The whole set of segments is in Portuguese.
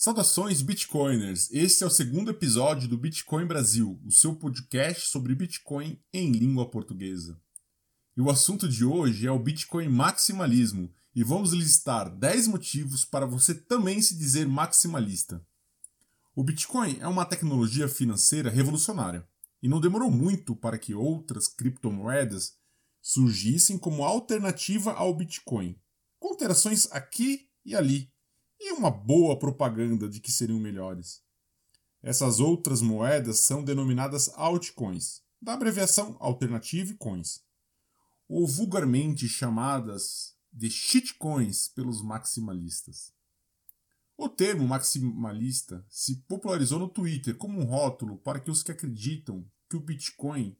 Saudações Bitcoiners! Este é o segundo episódio do Bitcoin Brasil, o seu podcast sobre Bitcoin em língua portuguesa. E o assunto de hoje é o Bitcoin maximalismo, e vamos listar 10 motivos para você também se dizer maximalista. O Bitcoin é uma tecnologia financeira revolucionária, e não demorou muito para que outras criptomoedas surgissem como alternativa ao Bitcoin, com alterações aqui e ali e uma boa propaganda de que seriam melhores. Essas outras moedas são denominadas altcoins, da abreviação Alternative Coins, ou vulgarmente chamadas de shitcoins pelos maximalistas. O termo maximalista se popularizou no Twitter como um rótulo para que os que acreditam que o Bitcoin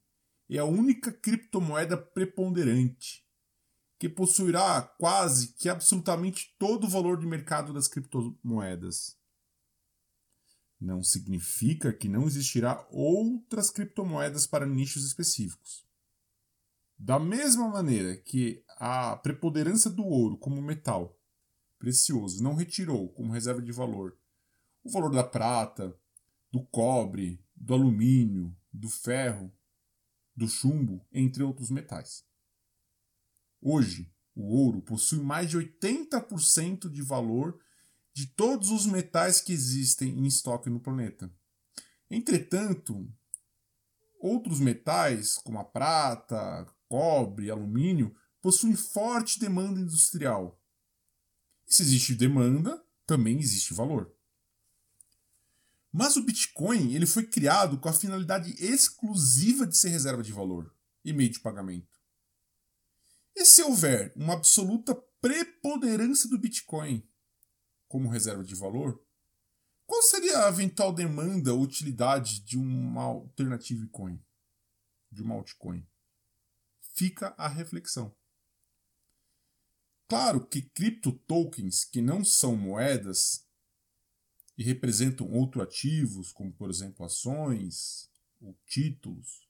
é a única criptomoeda preponderante que possuirá quase que absolutamente todo o valor de mercado das criptomoedas. Não significa que não existirá outras criptomoedas para nichos específicos. Da mesma maneira que a preponderância do ouro como metal precioso não retirou como reserva de valor o valor da prata, do cobre, do alumínio, do ferro, do chumbo, entre outros metais. Hoje, o ouro possui mais de 80% de valor de todos os metais que existem em estoque no planeta. Entretanto, outros metais, como a prata, cobre, alumínio, possuem forte demanda industrial. E se existe demanda, também existe valor. Mas o Bitcoin ele foi criado com a finalidade exclusiva de ser reserva de valor e meio de pagamento. E se houver uma absoluta preponderância do Bitcoin como reserva de valor, qual seria a eventual demanda ou utilidade de uma alternative coin, de uma altcoin? Fica a reflexão. Claro que cripto tokens que não são moedas e representam outros ativos, como por exemplo ações ou títulos,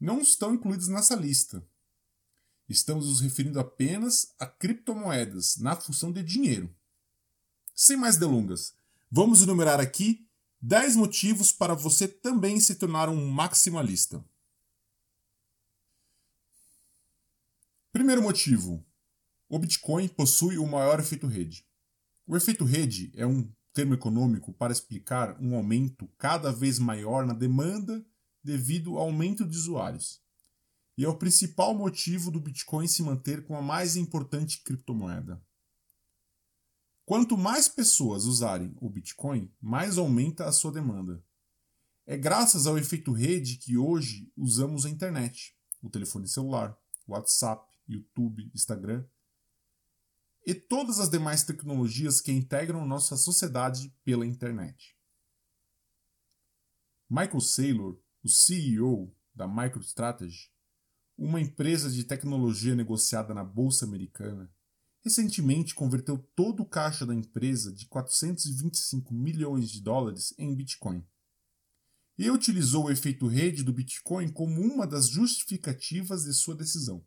não estão incluídos nessa lista. Estamos nos referindo apenas a criptomoedas na função de dinheiro. Sem mais delongas, vamos enumerar aqui 10 motivos para você também se tornar um maximalista. Primeiro motivo: o Bitcoin possui o maior efeito rede. O efeito rede é um termo econômico para explicar um aumento cada vez maior na demanda devido ao aumento de usuários e é o principal motivo do Bitcoin se manter como a mais importante criptomoeda. Quanto mais pessoas usarem o Bitcoin, mais aumenta a sua demanda. É graças ao efeito rede que hoje usamos a internet, o telefone celular, WhatsApp, YouTube, Instagram e todas as demais tecnologias que integram nossa sociedade pela internet. Michael Saylor, o CEO da MicroStrategy, uma empresa de tecnologia negociada na bolsa americana, recentemente converteu todo o caixa da empresa de 425 milhões de dólares em Bitcoin. E utilizou o efeito rede do Bitcoin como uma das justificativas de sua decisão.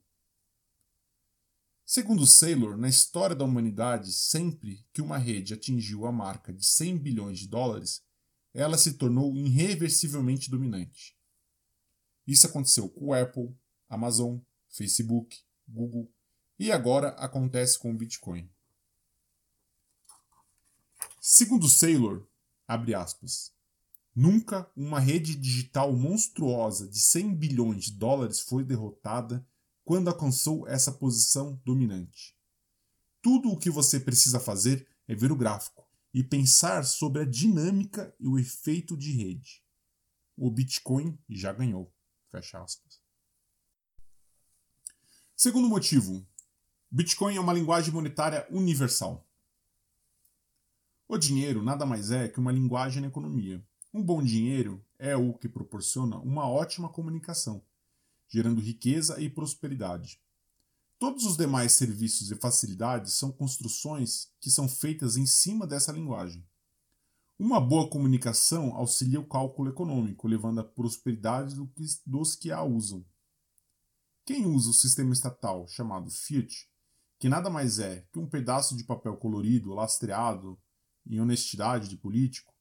Segundo Saylor, na história da humanidade, sempre que uma rede atingiu a marca de 100 bilhões de dólares, ela se tornou irreversivelmente dominante. Isso aconteceu com o Apple, Amazon, Facebook, Google e agora acontece com o Bitcoin. Segundo Saylor, abre aspas, nunca uma rede digital monstruosa de 100 bilhões de dólares foi derrotada quando alcançou essa posição dominante. Tudo o que você precisa fazer é ver o gráfico e pensar sobre a dinâmica e o efeito de rede. O Bitcoin já ganhou. Fecha aspas. Segundo motivo, Bitcoin é uma linguagem monetária universal. O dinheiro nada mais é que uma linguagem na economia. Um bom dinheiro é o que proporciona uma ótima comunicação, gerando riqueza e prosperidade. Todos os demais serviços e facilidades são construções que são feitas em cima dessa linguagem. Uma boa comunicação auxilia o cálculo econômico, levando à prosperidade dos que a usam. Quem usa o sistema estatal chamado Fiat, que nada mais é que um pedaço de papel colorido, lastreado, em honestidade de político,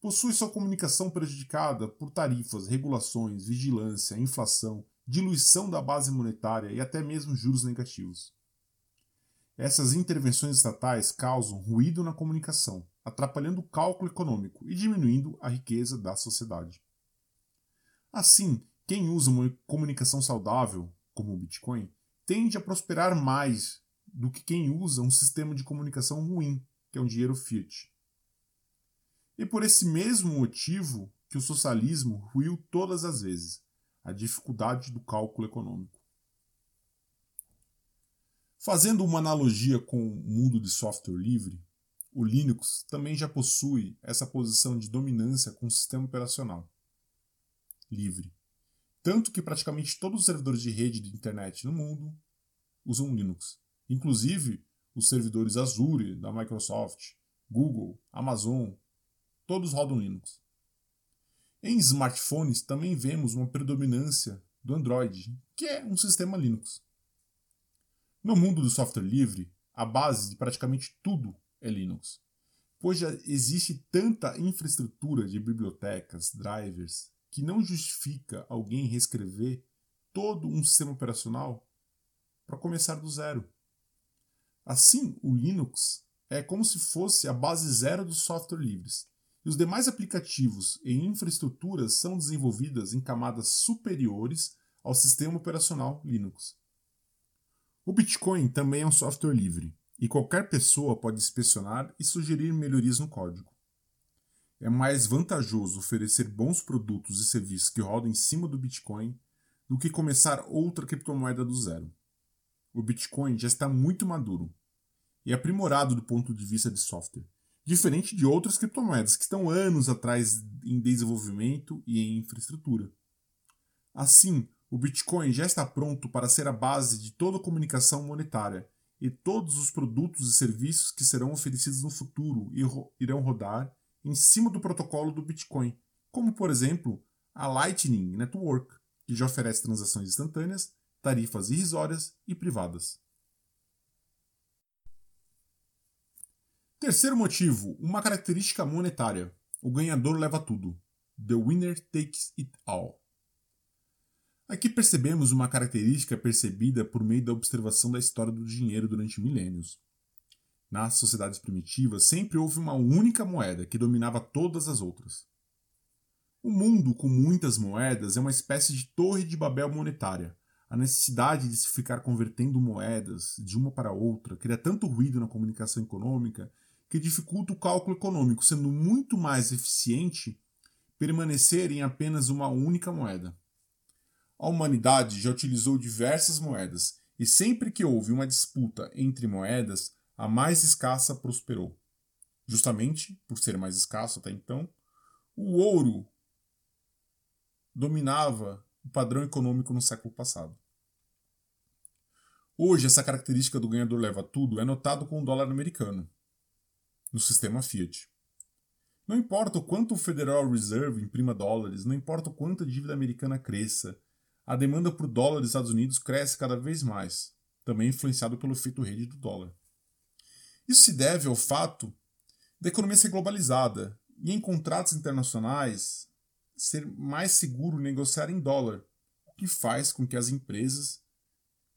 possui sua comunicação prejudicada por tarifas, regulações, vigilância, inflação, diluição da base monetária e até mesmo juros negativos. Essas intervenções estatais causam ruído na comunicação, atrapalhando o cálculo econômico e diminuindo a riqueza da sociedade. Assim, quem usa uma comunicação saudável, como o Bitcoin, tende a prosperar mais do que quem usa um sistema de comunicação ruim, que é um dinheiro fiat. E por esse mesmo motivo que o socialismo ruiu todas as vezes a dificuldade do cálculo econômico. Fazendo uma analogia com o mundo de software livre, o Linux também já possui essa posição de dominância com o sistema operacional livre. Tanto que praticamente todos os servidores de rede de internet no mundo usam Linux. Inclusive os servidores Azure da Microsoft, Google, Amazon, todos rodam Linux. Em smartphones também vemos uma predominância do Android, que é um sistema Linux. No mundo do software livre, a base de praticamente tudo é Linux, pois já existe tanta infraestrutura de bibliotecas, drivers, que não justifica alguém reescrever todo um sistema operacional para começar do zero. Assim, o Linux é como se fosse a base zero dos software livres, e os demais aplicativos e infraestruturas são desenvolvidas em camadas superiores ao sistema operacional Linux. O Bitcoin também é um software livre, e qualquer pessoa pode inspecionar e sugerir melhorias no código. É mais vantajoso oferecer bons produtos e serviços que rodam em cima do Bitcoin do que começar outra criptomoeda do zero. O Bitcoin já está muito maduro e aprimorado do ponto de vista de software, diferente de outras criptomoedas que estão anos atrás em desenvolvimento e em infraestrutura. Assim, o Bitcoin já está pronto para ser a base de toda comunicação monetária e todos os produtos e serviços que serão oferecidos no futuro irão rodar em cima do protocolo do Bitcoin, como por exemplo a Lightning Network, que já oferece transações instantâneas, tarifas irrisórias e privadas. Terceiro motivo, uma característica monetária. O ganhador leva tudo. The winner takes it all. Aqui percebemos uma característica percebida por meio da observação da história do dinheiro durante milênios. Nas sociedades primitivas, sempre houve uma única moeda que dominava todas as outras. O mundo com muitas moedas é uma espécie de torre de Babel monetária. A necessidade de se ficar convertendo moedas de uma para outra cria tanto ruído na comunicação econômica que dificulta o cálculo econômico, sendo muito mais eficiente permanecer em apenas uma única moeda. A humanidade já utilizou diversas moedas, e sempre que houve uma disputa entre moedas, a mais escassa prosperou. Justamente por ser mais escasso até então, o ouro dominava o padrão econômico no século passado. Hoje, essa característica do ganhador leva tudo é notado com o dólar americano, no sistema Fiat. Não importa o quanto o Federal Reserve imprima dólares, não importa o quanto a dívida americana cresça, a demanda por dólar dos Estados Unidos cresce cada vez mais, também influenciado pelo efeito rede do dólar. Isso se deve ao fato da economia ser globalizada e em contratos internacionais ser mais seguro negociar em dólar, o que faz com que as empresas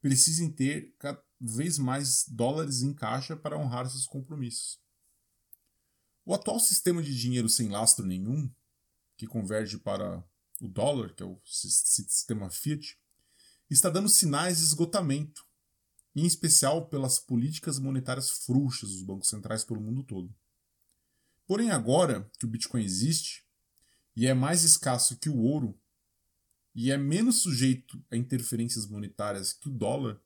precisem ter cada vez mais dólares em caixa para honrar seus compromissos. O atual sistema de dinheiro sem lastro nenhum, que converge para o dólar, que é o sistema Fiat, está dando sinais de esgotamento, em especial pelas políticas monetárias frouxas dos bancos centrais pelo mundo todo. Porém, agora que o Bitcoin existe e é mais escasso que o ouro e é menos sujeito a interferências monetárias que o dólar,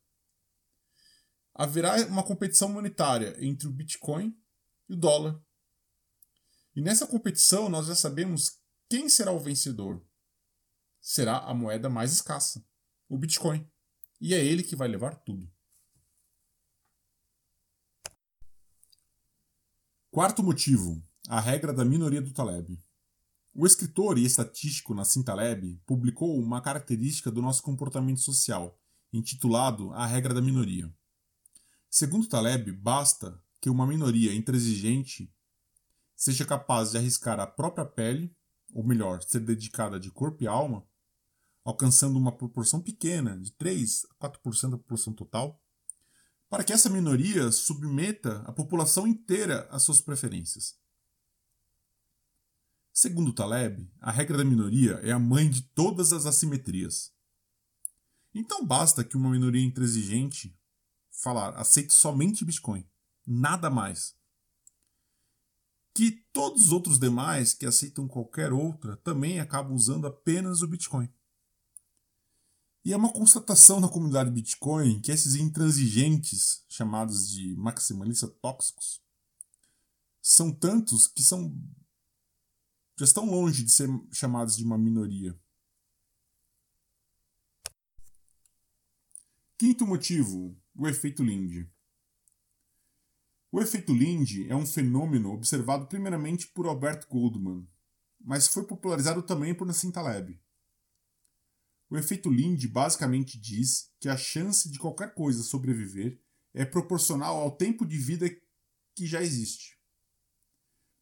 haverá uma competição monetária entre o Bitcoin e o dólar. E nessa competição nós já sabemos quem será o vencedor será a moeda mais escassa, o Bitcoin. E é ele que vai levar tudo. Quarto motivo: a regra da minoria do Taleb. O escritor e estatístico Nassim Taleb publicou uma característica do nosso comportamento social, intitulado A Regra da Minoria. Segundo Taleb, basta que uma minoria intransigente seja capaz de arriscar a própria pele, ou melhor, ser dedicada de corpo e alma, alcançando uma proporção pequena, de 3 a 4% da população total, para que essa minoria submeta a população inteira às suas preferências. Segundo Taleb, a regra da minoria é a mãe de todas as assimetrias. Então basta que uma minoria intransigente falar aceite somente Bitcoin, nada mais. Que todos os outros demais que aceitam qualquer outra também acabam usando apenas o Bitcoin. E é uma constatação na comunidade Bitcoin que esses intransigentes, chamados de maximalistas tóxicos, são tantos que são já estão longe de ser chamados de uma minoria. Quinto motivo, o efeito Linde. O efeito Linde é um fenômeno observado primeiramente por Albert Goldman, mas foi popularizado também por Nassim Taleb. O efeito Linde basicamente diz que a chance de qualquer coisa sobreviver é proporcional ao tempo de vida que já existe.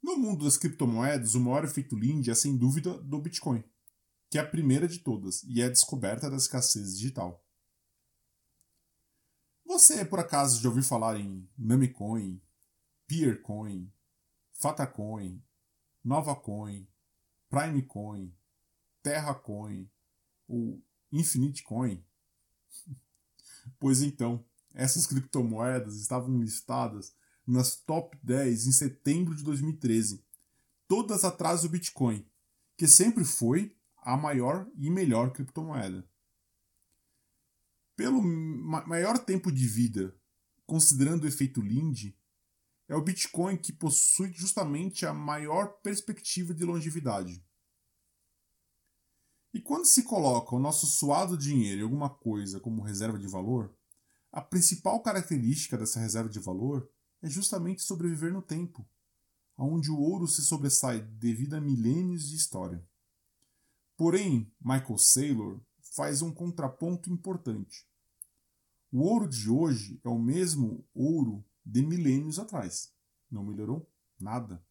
No mundo das criptomoedas, o maior efeito Linde é sem dúvida do Bitcoin, que é a primeira de todas e é a descoberta da escassez digital. Você, por acaso, já ouviu falar em Namecoin, Peercoin, Fatacoin, Novacoin, Primecoin, Terracoin ou Infinitecoin? pois então, essas criptomoedas estavam listadas nas top 10 em setembro de 2013, todas atrás do Bitcoin, que sempre foi a maior e melhor criptomoeda. Pelo maior tempo de vida, considerando o efeito Linde, é o Bitcoin que possui justamente a maior perspectiva de longevidade. E quando se coloca o nosso suado dinheiro em alguma coisa como reserva de valor, a principal característica dessa reserva de valor é justamente sobreviver no tempo, onde o ouro se sobressai devido a milênios de história. Porém, Michael Saylor faz um contraponto importante. O ouro de hoje é o mesmo ouro de milênios atrás. Não melhorou nada.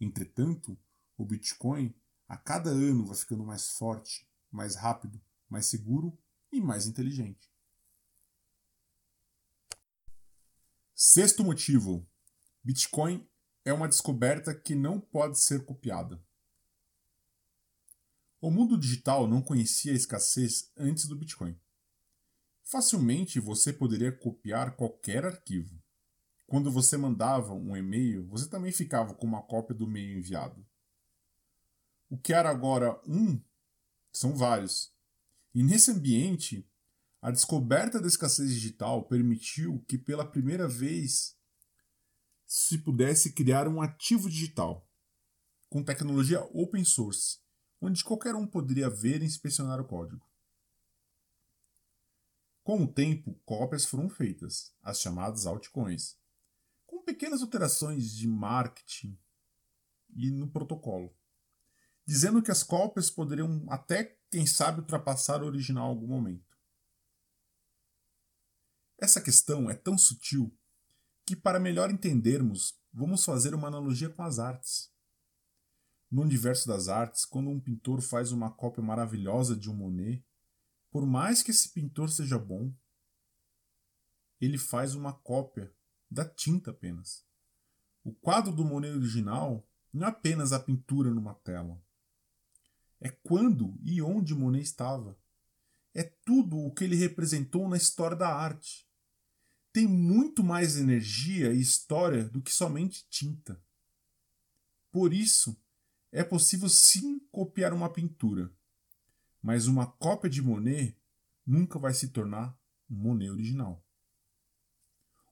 Entretanto, o Bitcoin a cada ano vai ficando mais forte, mais rápido, mais seguro e mais inteligente. Sexto motivo: Bitcoin é uma descoberta que não pode ser copiada. O mundo digital não conhecia a escassez antes do Bitcoin. Facilmente você poderia copiar qualquer arquivo. Quando você mandava um e-mail, você também ficava com uma cópia do e-mail enviado. O que era agora um, são vários. E nesse ambiente, a descoberta da escassez digital permitiu que, pela primeira vez, se pudesse criar um ativo digital com tecnologia open source, onde qualquer um poderia ver e inspecionar o código. Com o tempo, cópias foram feitas, as chamadas altcoins, com pequenas alterações de marketing e no protocolo, dizendo que as cópias poderiam até, quem sabe, ultrapassar o original em algum momento. Essa questão é tão sutil que, para melhor entendermos, vamos fazer uma analogia com as artes. No universo das artes, quando um pintor faz uma cópia maravilhosa de um Monet, por mais que esse pintor seja bom, ele faz uma cópia da tinta apenas. O quadro do Monet original não é apenas a pintura numa tela. É quando e onde Monet estava. É tudo o que ele representou na história da arte tem muito mais energia e história do que somente tinta. Por isso, é possível sim copiar uma pintura, mas uma cópia de Monet nunca vai se tornar um Monet original.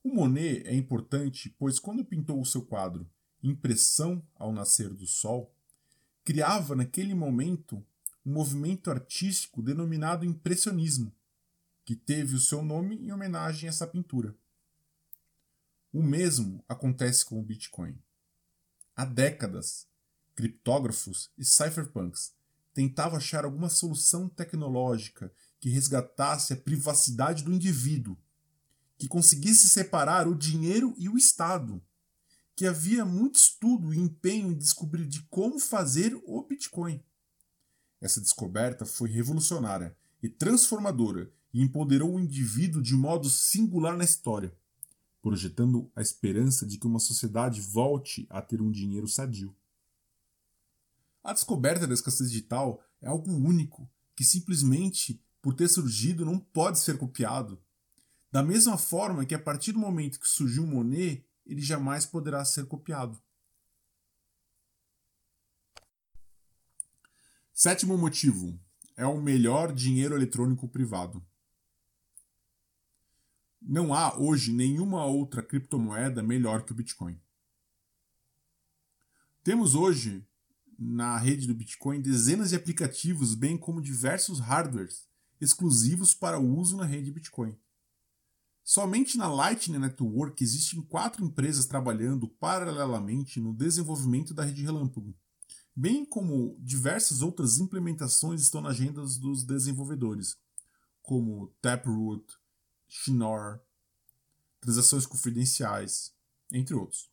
O Monet é importante pois, quando pintou o seu quadro Impressão ao Nascer do Sol, criava naquele momento um movimento artístico denominado Impressionismo, que teve o seu nome em homenagem a essa pintura. O mesmo acontece com o Bitcoin. Há décadas, criptógrafos e cypherpunks tentavam achar alguma solução tecnológica que resgatasse a privacidade do indivíduo, que conseguisse separar o dinheiro e o Estado, que havia muito estudo e empenho em descobrir de como fazer o Bitcoin. Essa descoberta foi revolucionária e transformadora e empoderou o indivíduo de modo singular na história, projetando a esperança de que uma sociedade volte a ter um dinheiro sadio. A descoberta da escassez digital é algo único que simplesmente por ter surgido não pode ser copiado. Da mesma forma que a partir do momento que surgiu Monet, ele jamais poderá ser copiado. Sétimo motivo: é o melhor dinheiro eletrônico privado. Não há hoje nenhuma outra criptomoeda melhor que o Bitcoin. Temos hoje na rede do Bitcoin dezenas de aplicativos, bem como diversos hardwares exclusivos para o uso na rede Bitcoin. Somente na Lightning Network existem quatro empresas trabalhando paralelamente no desenvolvimento da rede relâmpago, bem como diversas outras implementações estão na agenda dos desenvolvedores, como Taproot, Schnorr, transações confidenciais, entre outros.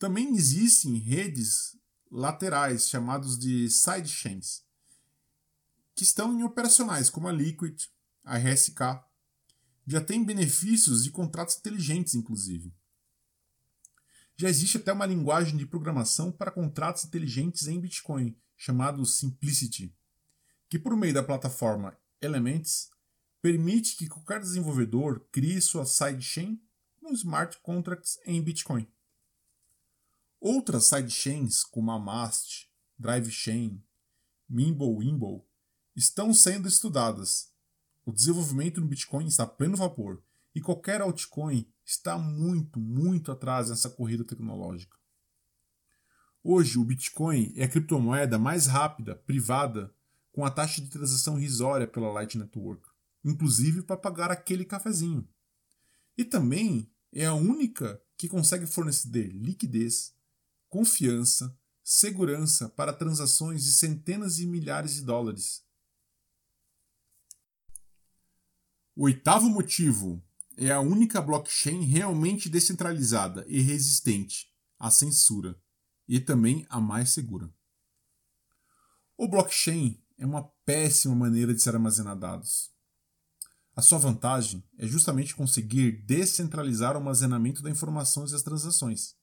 Também existem redes laterais chamadas de sidechains, que estão em operacionais, como a Liquid, a RSK, já tem benefícios de contratos inteligentes, inclusive. Já existe até uma linguagem de programação para contratos inteligentes em Bitcoin, chamado Simplicity, que por meio da plataforma Elements permite que qualquer desenvolvedor crie sua sidechain com smart contracts em Bitcoin. Outras sidechains, como a Mast, DriveChain, Mimblewimble, estão sendo estudadas o desenvolvimento no Bitcoin está a pleno vapor e qualquer altcoin está muito, muito atrás nessa corrida tecnológica. Hoje, o Bitcoin é a criptomoeda mais rápida, privada, com a taxa de transação risória pela Light Network, inclusive para pagar aquele cafezinho. E também é a única que consegue fornecer liquidez, confiança, segurança para transações de centenas de milhares de dólares O oitavo motivo é a única blockchain realmente descentralizada e resistente à censura, e também a mais segura. O blockchain é uma péssima maneira de se armazenar dados. A sua vantagem é justamente conseguir descentralizar o armazenamento da informação e das transações.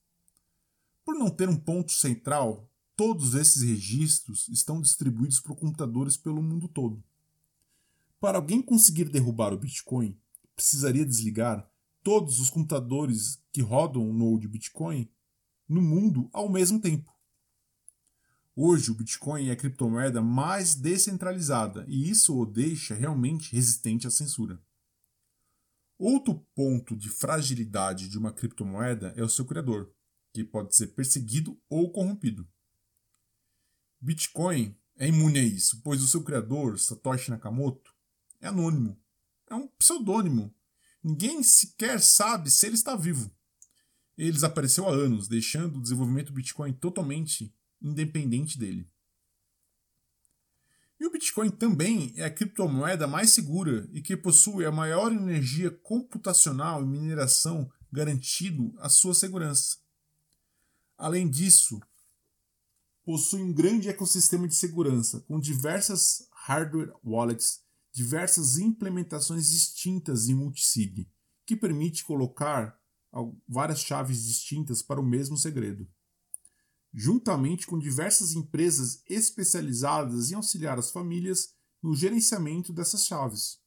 Por não ter um ponto central, todos esses registros estão distribuídos por computadores pelo mundo todo. Para alguém conseguir derrubar o Bitcoin, precisaria desligar todos os computadores que rodam o node Bitcoin no mundo ao mesmo tempo. Hoje, o Bitcoin é a criptomoeda mais descentralizada e isso o deixa realmente resistente à censura. Outro ponto de fragilidade de uma criptomoeda é o seu criador, que pode ser perseguido ou corrompido. Bitcoin é imune a isso, pois o seu criador, Satoshi Nakamoto, é anônimo. É um pseudônimo. Ninguém sequer sabe se ele está vivo. Ele desapareceu há anos, deixando o desenvolvimento do Bitcoin totalmente independente dele. E o Bitcoin também é a criptomoeda mais segura e que possui a maior energia computacional e mineração garantido a sua segurança. Além disso, possui um grande ecossistema de segurança com diversas hardware wallets diversas implementações distintas em multisig, que permite colocar várias chaves distintas para o mesmo segredo. Juntamente com diversas empresas especializadas em auxiliar as famílias no gerenciamento dessas chaves.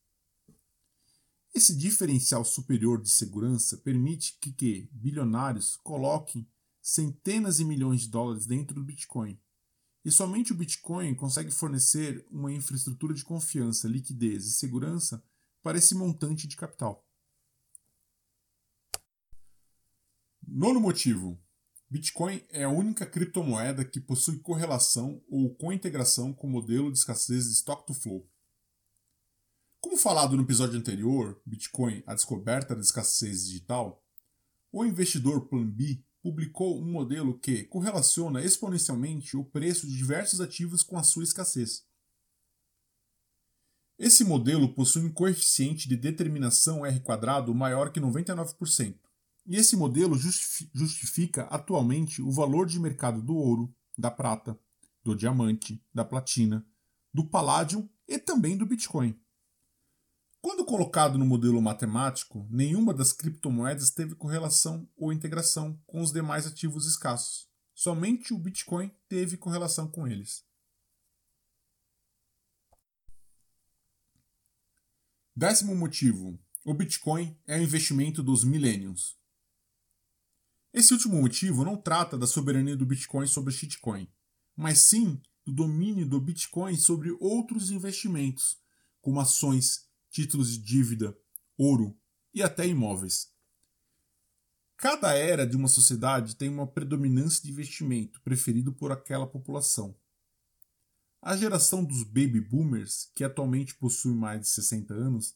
Esse diferencial superior de segurança permite que, que bilionários coloquem centenas de milhões de dólares dentro do Bitcoin e somente o Bitcoin consegue fornecer uma infraestrutura de confiança, liquidez e segurança para esse montante de capital. Nono motivo: Bitcoin é a única criptomoeda que possui correlação ou cointegração com o modelo de escassez de Stock to Flow. Como falado no episódio anterior, Bitcoin, a descoberta da escassez digital, o investidor Plan B publicou um modelo que correlaciona exponencialmente o preço de diversos ativos com a sua escassez. Esse modelo possui um coeficiente de determinação R maior que 99%, E esse modelo justifica atualmente o valor de mercado do ouro, da prata, do diamante, da platina, do paládio e também do Bitcoin. Quando colocado no modelo matemático, nenhuma das criptomoedas teve correlação ou integração com os demais ativos escassos. Somente o Bitcoin teve correlação com eles. Décimo motivo: o Bitcoin é o investimento dos millennials. Esse último motivo não trata da soberania do Bitcoin sobre shitcoin, mas sim do domínio do Bitcoin sobre outros investimentos, como ações, títulos de dívida, ouro e até imóveis. Cada era de uma sociedade tem uma predominância de investimento preferido por aquela população. A geração dos baby boomers, que atualmente possui mais de 60 anos,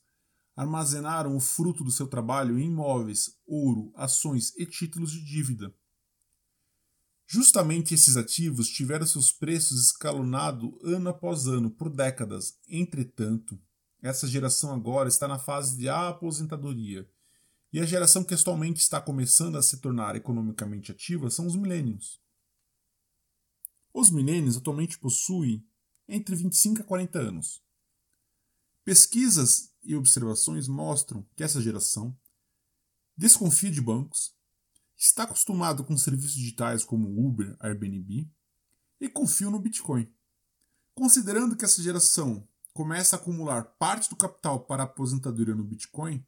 armazenaram o fruto do seu trabalho em imóveis, ouro, ações e títulos de dívida. Justamente esses ativos tiveram seus preços escalonados ano após ano por décadas. Entretanto, essa geração agora está na fase de aposentadoria. E a geração que atualmente está começando a se tornar economicamente ativa são os milênios. Os milênios atualmente possuem entre 25 a 40 anos. Pesquisas e observações mostram que essa geração desconfia de bancos, está acostumado com serviços digitais como Uber, Airbnb e confia no Bitcoin. Considerando que essa geração começa a acumular parte do capital para a aposentadoria no Bitcoin,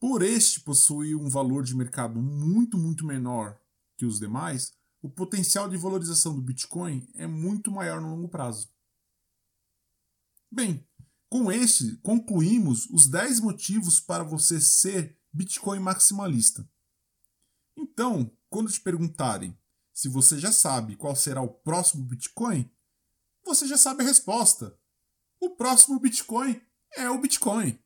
por este possuir um valor de mercado muito, muito menor que os demais, o potencial de valorização do Bitcoin é muito maior no longo prazo. Bem, com este, concluímos os 10 motivos para você ser Bitcoin maximalista. Então, quando te perguntarem se você já sabe qual será o próximo Bitcoin, você já sabe a resposta. O próximo Bitcoin é o Bitcoin.